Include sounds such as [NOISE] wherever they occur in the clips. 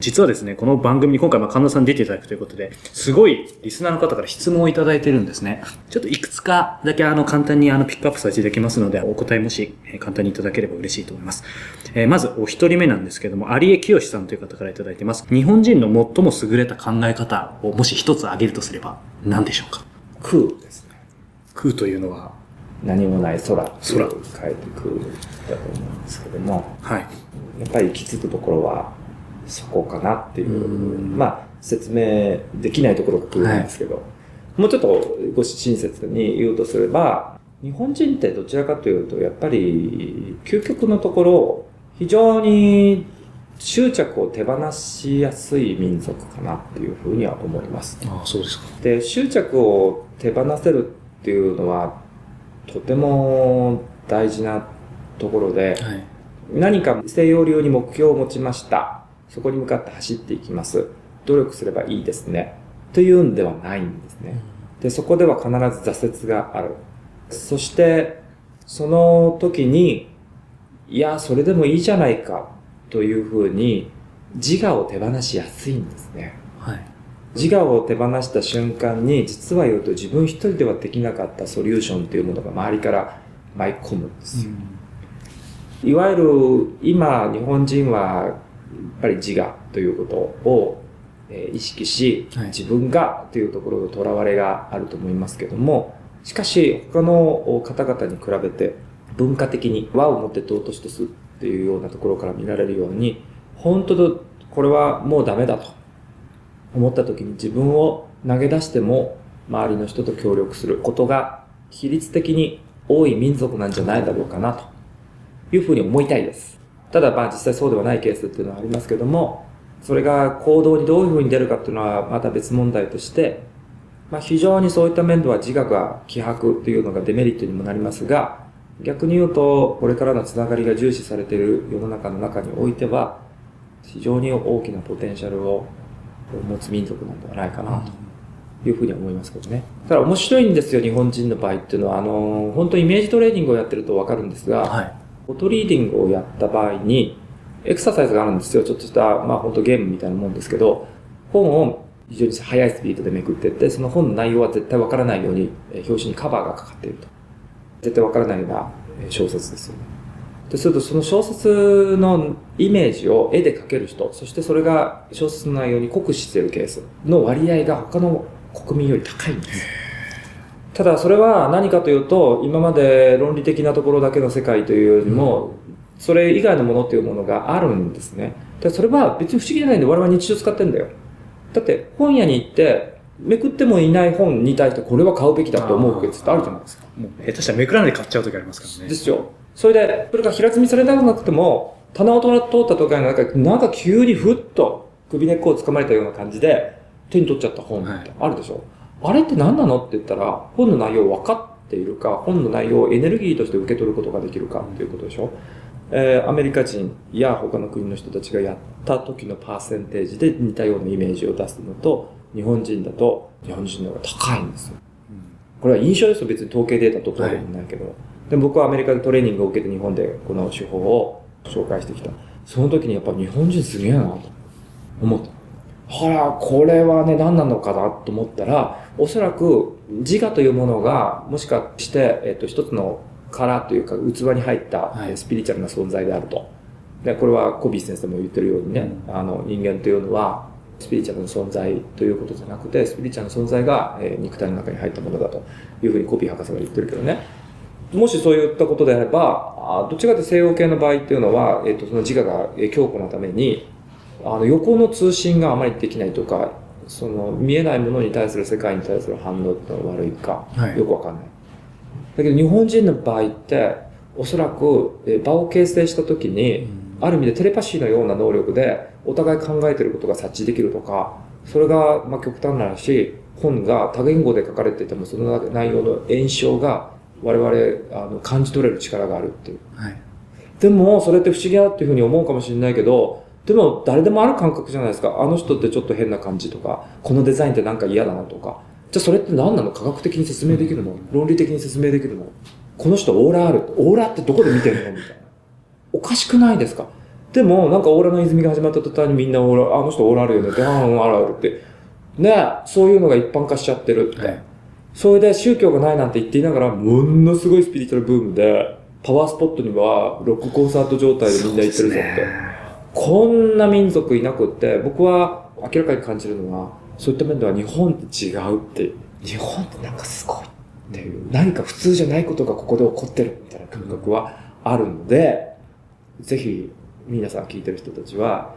実はですね、この番組に今回、ま神田さん出ていただくということで、すごいリスナーの方から質問をいただいてるんですね。ちょっといくつかだけあの簡単にあのピックアップさせていただきますので、お答えもし簡単にいただければ嬉しいと思います。えー、まずお一人目なんですけども、有江清さんという方からいただいてます。日本人の最も優れた考え方をもし一つ挙げるとすれば何でしょうか？空ですね。空というのは？何もない空空変えて空だと思うんですけども、はい。やっぱり行き着くところはそこかなっていう、まあ、説明できないところが来るんですけど、はい、もうちょっとご親切に言うとすれば、日本人ってどちらかというと、やっぱり、究極のところ、非常に執着を手放しやすい民族かなっていうふうには思います。ああ、そうですか。で、執着を手放せるっていうのは、とても大事なところで、はい、何か西洋流に目標を持ちました。そこに向かって走っていきます。努力すればいいですね。というんではないんですね。で、そこでは必ず挫折がある。そして、その時に、いや、それでもいいじゃないか、というふうに、自我を手放しやすいんですね。はい。自我を手放した瞬間に、実は言うと自分一人ではできなかったソリューションというものが周りから舞い込むんですよ。うん、いわゆる、今、日本人はぱり自我ということを、え意識し、自分がというところのとらわれがあると思いますけども、しかし他の方々に比べて文化的に和をもって尊しとすっていうようなところから見られるように、本当とこれはもうダメだと思った時に自分を投げ出しても周りの人と協力することが比率的に多い民族なんじゃないだろうかなというふうに思いたいです。ただまあ実際そうではないケースっていうのはありますけども、それが行動にどういうふうに出るかっていうのはまた別問題として、まあ非常にそういった面では自我が希薄というのがデメリットにもなりますが、逆に言うと、これからのつながりが重視されている世の中の中においては、非常に大きなポテンシャルを持つ民族なんではないかなというふうに思いますけどね。ただ面白いんですよ、日本人の場合っていうのは。あの、本当イメージトレーニングをやってるとわかるんですが、はいフォトリーディングをやった場合に、エクササイズがあるんですよ。ちょっとした、まあ本当ゲームみたいなもんですけど、本を非常に速いスピードでめくっていって、その本の内容は絶対わからないように、表紙にカバーがかかっていると。絶対わからないような小説ですよね。ですると、その小説のイメージを絵で描ける人、そしてそれが小説の内容に酷使しているケースの割合が他の国民より高いんです。ただそれは何かというと、今まで論理的なところだけの世界というよりも、それ以外のものっていうものがあるんですね。でそれは別に不思議じゃないんで我々日常使ってんだよ。だって本屋に行って、めくってもいない本に対してこれは買うべきだと思うケースってあるじゃないですか。もう下手したらめくらないで買っちゃう時ありますからね。ですよ。それで、それが平積みされなくなっても、棚を通った時はなんか、なんか急にふっと首根っこを掴まれたような感じで手に取っちゃった本ってあるでしょ。はいあれって何なのって言ったら、本の内容分かっているか、本の内容をエネルギーとして受け取ることができるかっていうことでしょ。えー、アメリカ人や他の国の人たちがやった時のパーセンテージで似たようなイメージを出すのと、日本人だと日本人の方が高いんですよ。これは印象ですよ。別に統計データとかでもないけど。はい、で僕はアメリカでトレーニングを受けて日本でこの手法を紹介してきた。その時にやっぱ日本人すげえなと思った。ほら、これはね、何なのかなと思ったら、おそらく自我というものが、もしかして、えっと、一つの殻というか器に入ったスピリチュアルな存在であると。で、これはコビー先生も言ってるようにね、うん、あの、人間というのは、スピリチュアルの存在ということじゃなくて、スピリチュアルの存在が、えー、肉体の中に入ったものだというふうにコビー博士が言ってるけどね。もしそういったことであれば、どっちかというと西洋系の場合っていうのは、えっ、と、その自我が強固なために、あの、横の通信があまりできないとか、その見えないものに対する世界に対する反応ってのは悪いか、はいよくわかんない。だけど日本人の場合って、おそらくえー場を形成した時に、ある意味でテレパシーのような能力で、お互い考えてることが察知できるとか、それがまあ極端な話、本が多言語で書かれていても、その内容の炎症が我々あの感じ取れる力があるっていう。はい。でも、それって不思議だっていうふうに思うかもしれないけど、でも誰でもある感覚じゃないですか。あの人ってちょっと変な感じとか、このデザインってなんか嫌だなとか。じゃあそれって何なの？科学的に説明できるの論理的に説明できるのこの人オーラある。オーラってどこで見てるのみたいな。おかしくないですか？でも、なんかオーラの泉が始まった途端にみんなオーラ、あの人オーラあるよねって、ああ、うんあるあるって。ねそういうのが一般化しちゃってるって。はい。それで宗教がないなんて言っていながら、ものすごいスピリチュアルブームで、パワースポットにはロックコンサート状態でみんな行ってるぞって。こんな民族いなくって、僕は明らかに感じるのは、そういった面では日本って違うって、日本ってなんかすごいっていう、何か普通じゃないことがここで起こってるみたいな感覚はあるので、ぜひ皆さん聞いてる人たちは、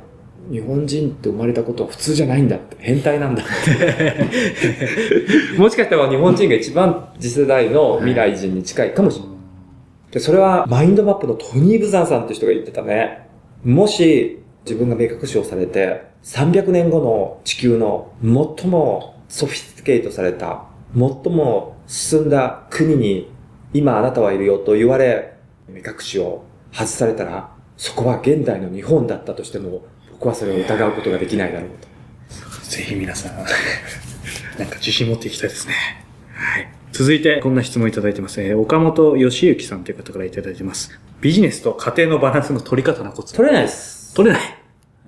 日本人って生まれたことは普通じゃないんだって、変態なんだって。[LAUGHS] もしかしたら日本人が一番次世代の未来人に近いかもしれない。で、それはマインドマップのトニー・ブザンさんって人が言ってたね。もし自分が目隠しをされて、300年後の地球の最もソフィスティケートされた、最も進んだ国に今あなたはいるよと言われ、目隠しを外されたら、そこは現代の日本だったとしても、僕はそれを疑うことができないだろうと。ぜひ皆さん、[LAUGHS] なんか自信持っていきたいですね。はい。続いて、こんな質問いただいてます。えー岡本義之さんという方からいただいてます。ビジネスと家庭のバランスの取り方のコツ。取れないです。取れない。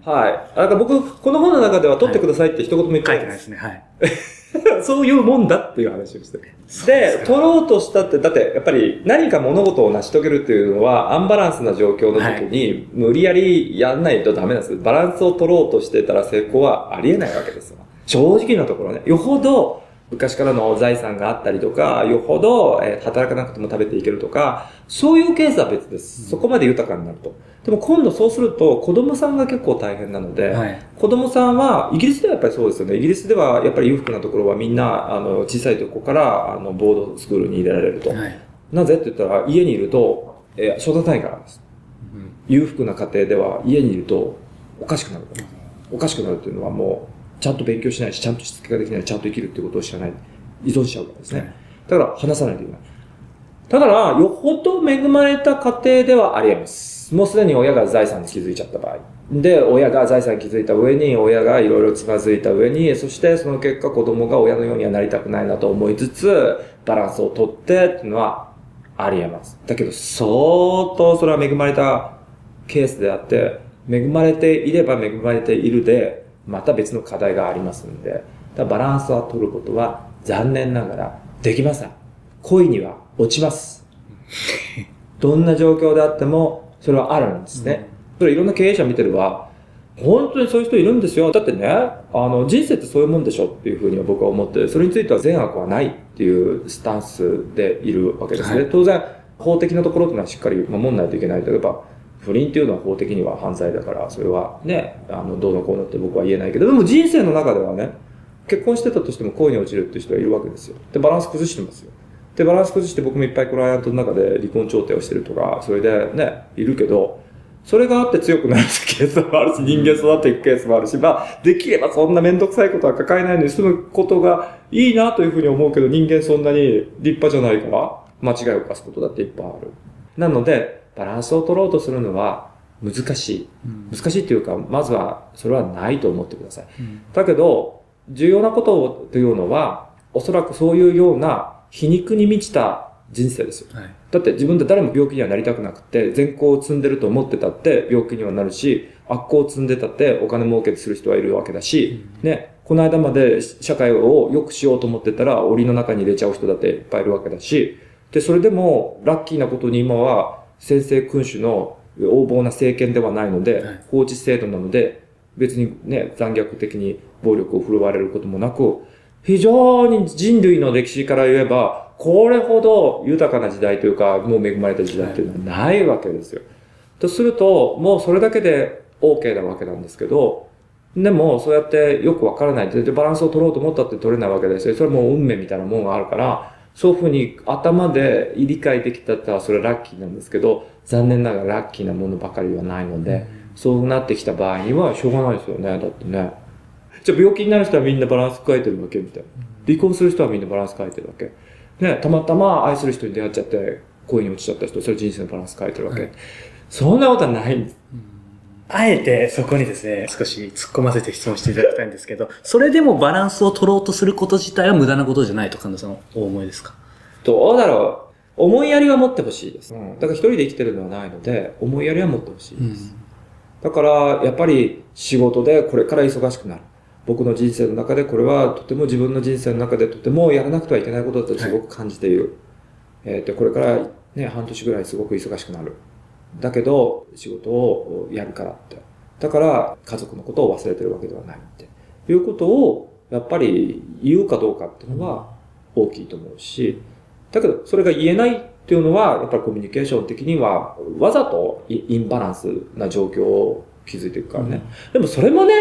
はい。だから僕、この本の中では取ってくださいって一言も言ってないいです。書てないですね。はい。[LAUGHS] そういうもんだっていう話をしてる。で取ろうとしたって、だってやっぱり何か物事を成し遂げるっていうのは、アンバランスな状況の時に、無理やりやんないとダメなんです。バランスを取ろうとしてたら成功はありえないわけですよ。正直なところね。よほど、昔からの財産があったりとか、よほど、えー働かなくても食べていけるとか、そういうケースは別です。そこまで豊かになると。でも今度そうすると、子供さんが結構大変なので、はい。子供さんは、イギリスではやっぱりそうですよね。イギリスではやっぱり裕福なところはみんな、あの、小さいとこから、あの、ボードスクールに入れられると。はい。なぜって言ったら、家にいると、えー育たないからです。裕福な家庭では家にいるとおかしくなる。おかしくなるっていうのはもう、ちゃんと勉強しないし、ちゃんとしつけができない、ちゃんと生きるっていうことを知らない。依存しちゃうからですね。はいだから話さないといけない。だから、よほど恵まれた家庭ではあり得ます。もうすでに親が財産に気づいちゃった場合。で、親が財産に気づいた上に、親がいろいろつまずいた上に、そしてその結果子供が親のようにはなりたくないなと思いつつ、バランスをとってっていうのはあり得ます。だけど、相当それは恵まれたケースであって、恵まれていれば恵まれているで、また別の課題がありますんで、だバランスを取ることは残念ながらできません。恋には落ちます。[LAUGHS] どんな状況であっても、それはあるんですね。それいろんな経営者見てれば、本当にそういう人いるんですよ。だってね、あの、人生ってそういうもんでしょっていうふうには僕は思って、それについては善悪はないっていうスタンスでいるわけですね。はい当然、法的なところっていうのはしっかり守んないといけない。例えば、不倫っていうのは法的には犯罪だから、それはね、あの、どうのこうのって僕は言えないけど、でも人生の中ではね、結婚してたとしても恋に落ちるっていう人がいるわけですよ。で、バランス崩してますよ。で、バランス崩して僕もいっぱいクライアントの中で離婚調停をしてるとか、それでね、いるけど、それがあって強くなるケースもあるし、人間育っていくケースもあるし、まあ、できればそんなめんどくさいことは抱えないのに済むことがいいなというふうに思うけど、人間そんなに立派じゃないから、間違いを犯すことだっていっぱいある。なので、バランスを取ろうとするのは難しい。難しいっていうか、まずはそれはないと思ってください。だけど、重要なことというのは、おそらくそういうような皮肉に満ちた人生ですよ。はい。だって自分で誰も病気にはなりたくなくて、善行を積んでると思ってたって病気にはなるし、悪行を積んでたってお金儲けする人はいるわけだし、ね、この間まで社会を良くしようと思ってたら檻の中に入れちゃう人だっていっぱいいるわけだし、で、それでもラッキーなことに今は先制君主の横暴な政権ではないので、はい法治制度なので、別にね、残虐的に暴力を振るわれることもなく、非常に人類の歴史から言えば、これほど豊かな時代というか、もう恵まれた時代っていうのはないわけですよ。とすると、もうそれだけで OK なわけなんですけど、でも、そうやってよくわからない。で、バランスを取ろうと思ったって取れないわけですよ。それはもう運命みたいなものがあるから、そういうふうに頭で理解できたらそれはラッキーなんですけど、残念ながらラッキーなものばかりはないので、そうなってきた場合にはしょうがないですよね。だってね。じゃあ病気になる人はみんなバランス変えてるわけみたいな。離婚する人はみんなバランス変えてるわけ。ね、たまたま愛する人に出会っちゃって、恋に落ちちゃった人、それ人生のバランス変えてるわけ。はいそんなことはないんです。あえてそこにですね、少し突っ込ませて質問していただきたいんですけど、それでもバランスを取ろうとすること自体は無駄なことじゃないと神田さんはお思いですか？どうだろう。思いやりは持ってほしいです。だから一人で生きてるのはないので、思いやりは持ってほしいです。だから、やっぱり仕事でこれから忙しくなる。僕の人生の中でこれはとても自分の人生の中でとてもやらなくてはいけないことだとすごく感じている。えっ、と、これからね、半年ぐらいすごく忙しくなる。だけど、仕事をやるからって。だから、家族のことを忘れてるわけではないって。いうことを、やっぱり言うかどうかっていうのは大きいと思うし、だけど、それが言えないっていうのは、やっぱりコミュニケーション的には、わざとイインバランスな状況を築いていくからね。でもそれもね、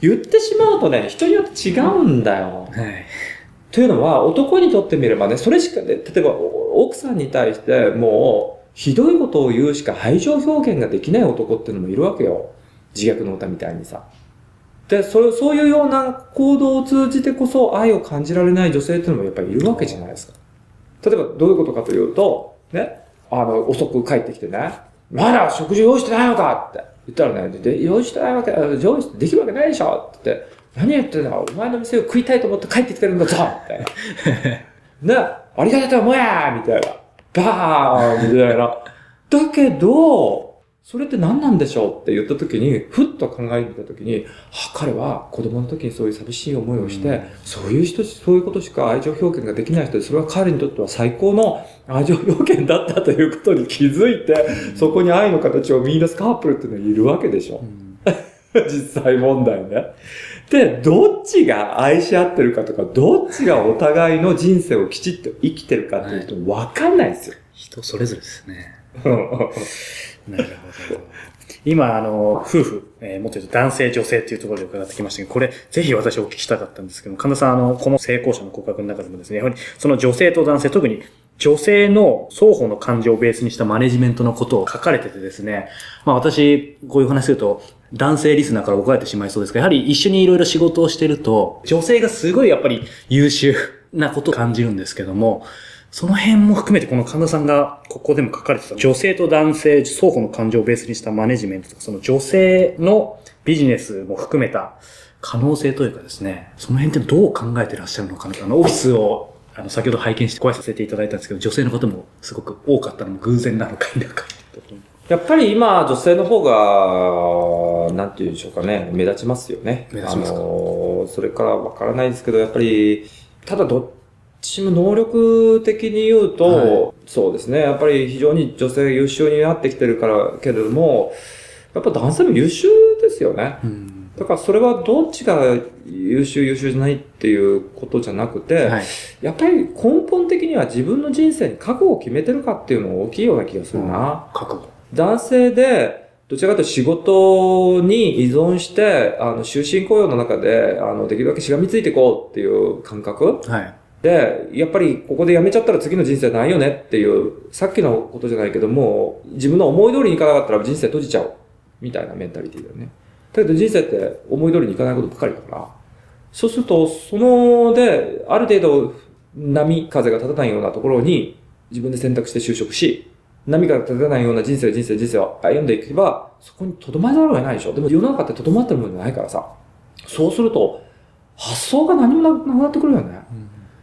言ってしまうとね、人によって違うんだよ。はい。というのは、男にとってみればね、それしかね、例えばお奥さんに対してもう、ひどいことを言うしか愛情表現ができない男っていうのもいるわけよ。自虐の歌みたいにさ。で、そうそういうような行動を通じてこそ愛を感じられない女性っていうのもやっぱりいるわけじゃないですか。例えばどういうことかというと、ね、あの、遅く帰ってきてね、まだ食事用意してないのかって言ったらね、で用意してないわけ、あ用意できるわけないでしょって言って、何言ってんだお前の店を食いたいと思って帰ってきてるんだぞみたいな。[LAUGHS] ね、ありがたいと思えみたいな。バーンみたいな。だけど、それって何なんでしょうって言った時に、ふっと考えた時に、あ、彼は子供の時にそういう寂しい思いをして、うんそういう人、そういうことしか愛情表現ができない人で、それは彼にとっては最高の [LAUGHS] 愛情表現だったということに気づいて、そこに愛の形を見出すカップルっていうのはいるわけでしょ。[LAUGHS] 実際問題ね。で、どっちが愛し合ってるかとか、どっちがお互いの人生をきちっと生きてるかっていうと分かんないですよ。人それぞれですね。なるほど。今、あの、夫婦、えーもっと言うと男性、女性っていうところで伺ってきましたけど、これ、ぜひ私お聞きしたかったんですけども、神田さん、あの、この成功者の告白の中でもですね、やはり、その女性と男性、特に女性の双方の感情をベースにしたマネジメントのことを書かれててですね、まあ私、こういう話すると、男性リスナーから怒られてしまいそうですが、やはり一緒にいろいろ仕事をしてると、女性がすごいやっぱり優秀なことを感じるんですけども、その辺も含めてこの神田さんがここでも書かれてた女性と男性双方の感情をベースにしたマネジメントとかその女性のビジネスも含めた可能性というかですね、その辺ってどう考えてらっしゃるのかなあの、オフィスをあの先ほど拝見してご挨拶させていただいたんですけど、女性の方もすごく多かったのも偶然なのか否か。やっぱり今、女性の方が、なんて言うんでしょうかね、目立ちますよね。目立ちますか？あの、それからわからないですけど、やっぱり、ただどっちも能力的に言うと、はいそうですね、やっぱり非常に女性が優秀になってきてるから、けれども、やっぱ男性も優秀ですよね。うん。だからそれはどっちが優秀優秀じゃないっていうことじゃなくて、はい。やっぱり根本的には自分の人生に覚悟を決めてるかっていうのが大きいような気がするな。覚悟。男性で、どちらかというと仕事に依存して、あの、終身雇用の中で、あの、できるだけしがみついていこうっていう感覚はい。で、やっぱりここで辞めちゃったら次の人生ないよねっていう、さっきのことじゃないけども、自分の思い通りにいかなかったら人生閉じちゃおう。みたいなメンタリティだよね。だけど人生って思い通りにいかないことばっかりだから、そうすると、その、で、ある程度波風が立たないようなところに自分で選択して就職し、波が立たないような人生、人生、人生を歩んでいけば、そこに留まらざるを得ないでしょ。でも世の中って留まってるもんじゃないからさ。そうすると、発想が何もなくなってくるよね。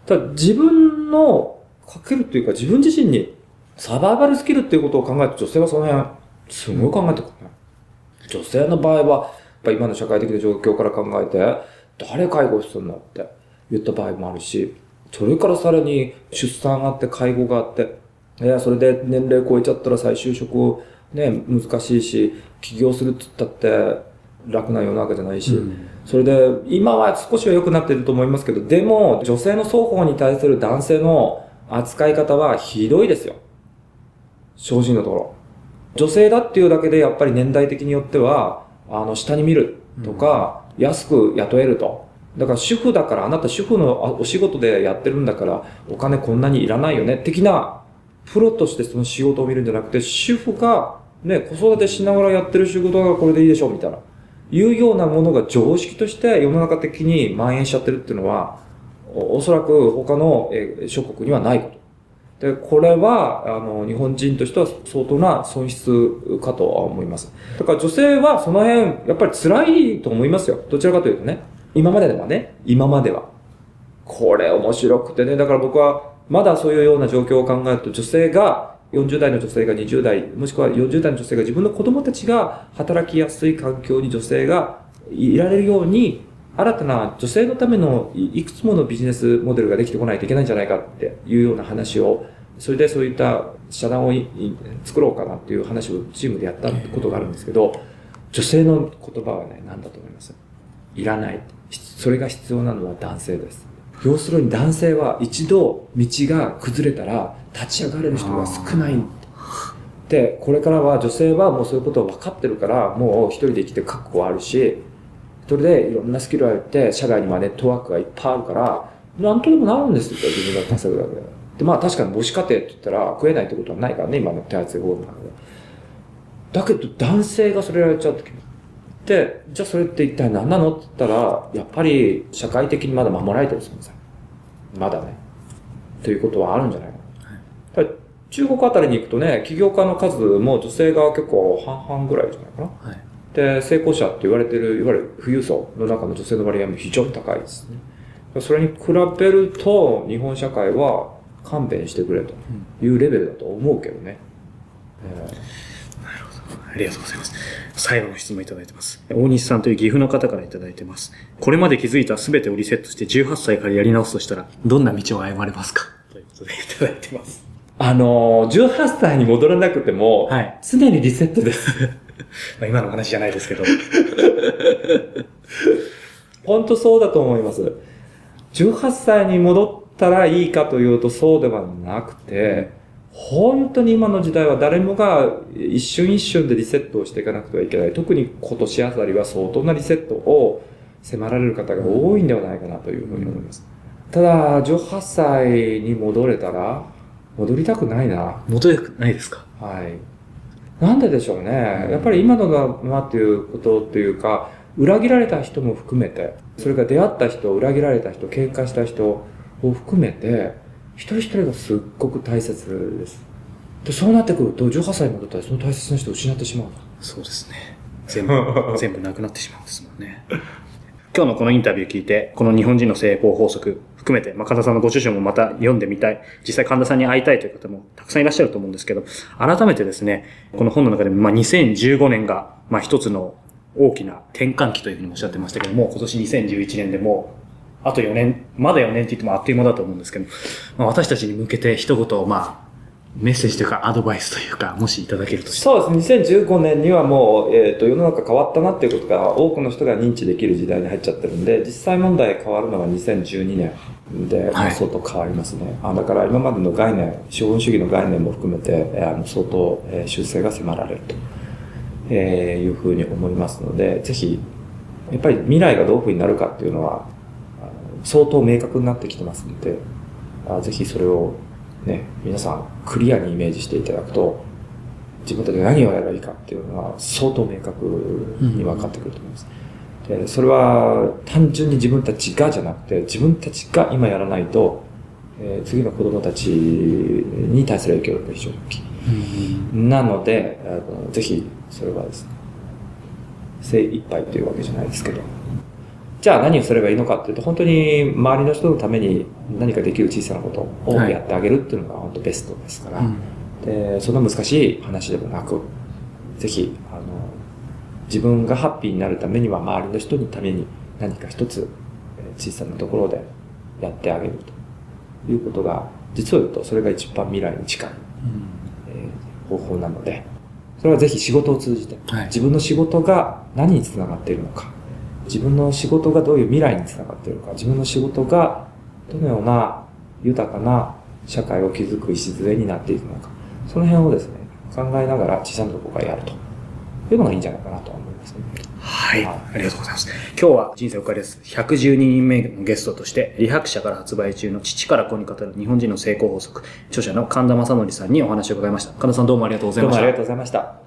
ただ自分のかけるっていうか自分自身にサバイバルスキルっていうことを考えると女性はその辺すごい考えてくるね。女性の場合は、やっぱ今の社会的な状況から考えて、誰介護するのって言った場合もあるし、それからさらに出産があって介護があって、いや、それで年齢超えちゃったら再就職ね、難しいし、起業するって言ったって楽な世の中じゃないし、うんそれで、今は少しは良くなってると思いますけど、でも、女性の双方に対する男性の扱い方はひどいですよ。正直なところ。女性だっていうだけで、やっぱり年代的によっては、あの、下に見るとか、安く雇えると。だから主婦だから、あなた主婦のあお仕事でやってるんだから、お金こんなにいらないよね、的な、プロとしてその仕事を見るんじゃなくて、主婦が、ね、子育てしながらやってる仕事がこれでいいでしょ、みたいな。いうようなものが常識として世の中的に蔓延しちゃってるっていうのは、おそらく他のえ諸国にはないこと。で、これは、あの、日本人としては相当な損失かとは思います。だから女性はその辺、やっぱり辛いと思いますよ。どちらかというとね。今までではね。今までは。これ面白くてね。だから僕は、まだそういうような状況を考えると、女性が、40代の女性が20代、もしくは40代の女性が自分の子供たちが働きやすい環境に女性がいられるように、新たな女性のためのいくつものビジネスモデルができてこないといけないんじゃないかっていうような話を、それでそういった社団を作ろうかなっていう話をチームでやったことがあるんですけど、女性の言葉はね、何だと思います？いらない。それが必要なのは男性です。要するに男性は一度道が崩れたら立ち上がれる人が少ない。で、これからは女性はもうそういうことを分かってるから、もう一人で生きて覚悟はあるし、一人でいろんなスキルをやって、社外にはネットワークがいっぱいあるから、なんとでもなるんですよ、自分が稼ぐだけで。で、まあ確かに母子家庭って言ったら食えないってことはないからね、今の手厚い方の中で。だけど男性がそれやられちゃうときで、じゃあそれって一体何なの？って言ったら、やっぱり社会的にまだ守られてる存在。まだね。ということはあるんじゃないかな。だから中国あたりに行くとね、起業家の数も女性が結構半々ぐらいじゃないかな。はい。で、成功者って言われてる、いわゆる富裕層の中の女性の割合も非常に高いですね。それに比べると、日本社会は勘弁してくれというレベルだと思うけどね。えーありがとうございます。最後の質問いただいてます。大西さんという岐阜の方からいただいてます。これまで気づいた全てをリセットして18歳からやり直すとしたら、どんな道を歩まれますか？ということでいただいてます。あのー、18歳に戻らなくても、はい常にリセットです。[LAUGHS] まあ今の話じゃないですけど。本当そうだと思います。18歳に戻ったらいいかというとそうではなくて、本当に今の時代は誰もが一瞬一瞬でリセットをしていかなくてはいけない。特に今年あたりは相当なリセットを迫られる方が多いんではないかなというふうに思います。ただ、18歳に戻れたら、戻りたくないな。戻れないですか？はい。なんででしょうね。やっぱり今のがまっていうことっていうか、裏切られた人も含めて、それから出会った人、裏切られた人、喧嘩した人を含めて、一人一人がすっごく大切です。で、そうなってくると、18歳に戻ったらその大切な人を失ってしまう。そうですね。全部、全部なくなってしまうんですもんね。今日のこのインタビュー聞いて、この日本人の成功法則含めて、まあ、神田さんのご著書もまた読んでみたい、実際神田さんに会いたいという方もたくさんいらっしゃると思うんですけど、改めてですね、この本の中でも、まあ、2015年が、まあ、一つの大きな転換期というふうにおっしゃってましたけども、今年2011年でも、あと4年、まだ4年って言ってもあっという間だと思うんですけど、まあ、私たちに向けて一言、まあ、メッセージというかアドバイスというか、もしいただけるとしたらそうですね。2015年にはもう、えっ、と、世の中変わったなっていうことが多くの人が認知できる時代に入っちゃってるんで、実際問題変わるのは2012年で、はい相当変わりますね。あだから今までの概念、資本主義の概念も含めて、えーあの相当、えー修正が迫られると、えーいうふうに思いますので、ぜひ、やっぱり未来がどういうふうになるかっていうのは、相当明確になってきてますので、あぜひそれをね、皆さんクリアにイメージしていただくと、自分たちが何をやればいいかっていうのは相当明確に分かってくると思います。でそれは単純に自分たちがじゃなくて、自分たちが今やらないと、えー次の子供たちに対する影響力が非常に大きい。なので、あのぜひそれはですね、精一杯というわけじゃないですけど、じゃあ何をすればいいのかっていうと、本当に周りの人のために何かできる小さなことをはいやってあげるっていうのが本当ベストですから、うん。でそんな難しい話でもなく、ぜひ、あの、自分がハッピーになるためには周りの人のために何か一つえー小さなところでやってあげるということが、実を言うとそれが一番未来に近い、えー方法なので、それはぜひ仕事を通じて、はい。自分の仕事が何につながっているのか、自分の仕事がどういう未来につながっているのか、自分の仕事がどのような豊かな社会を築く礎になっていくのか、その辺をですね、考えながら小さなところからやるというのがいいんじゃないかなと思いますね。はい。ありがとうございます。今日は人生おかりです。112人目のゲストとして、理白社から発売中の父から子に語る日本人の成功法則、著者の神田正則さんにお話を伺いました。神田さんどうもありがとうございました。どうもありがとうございました。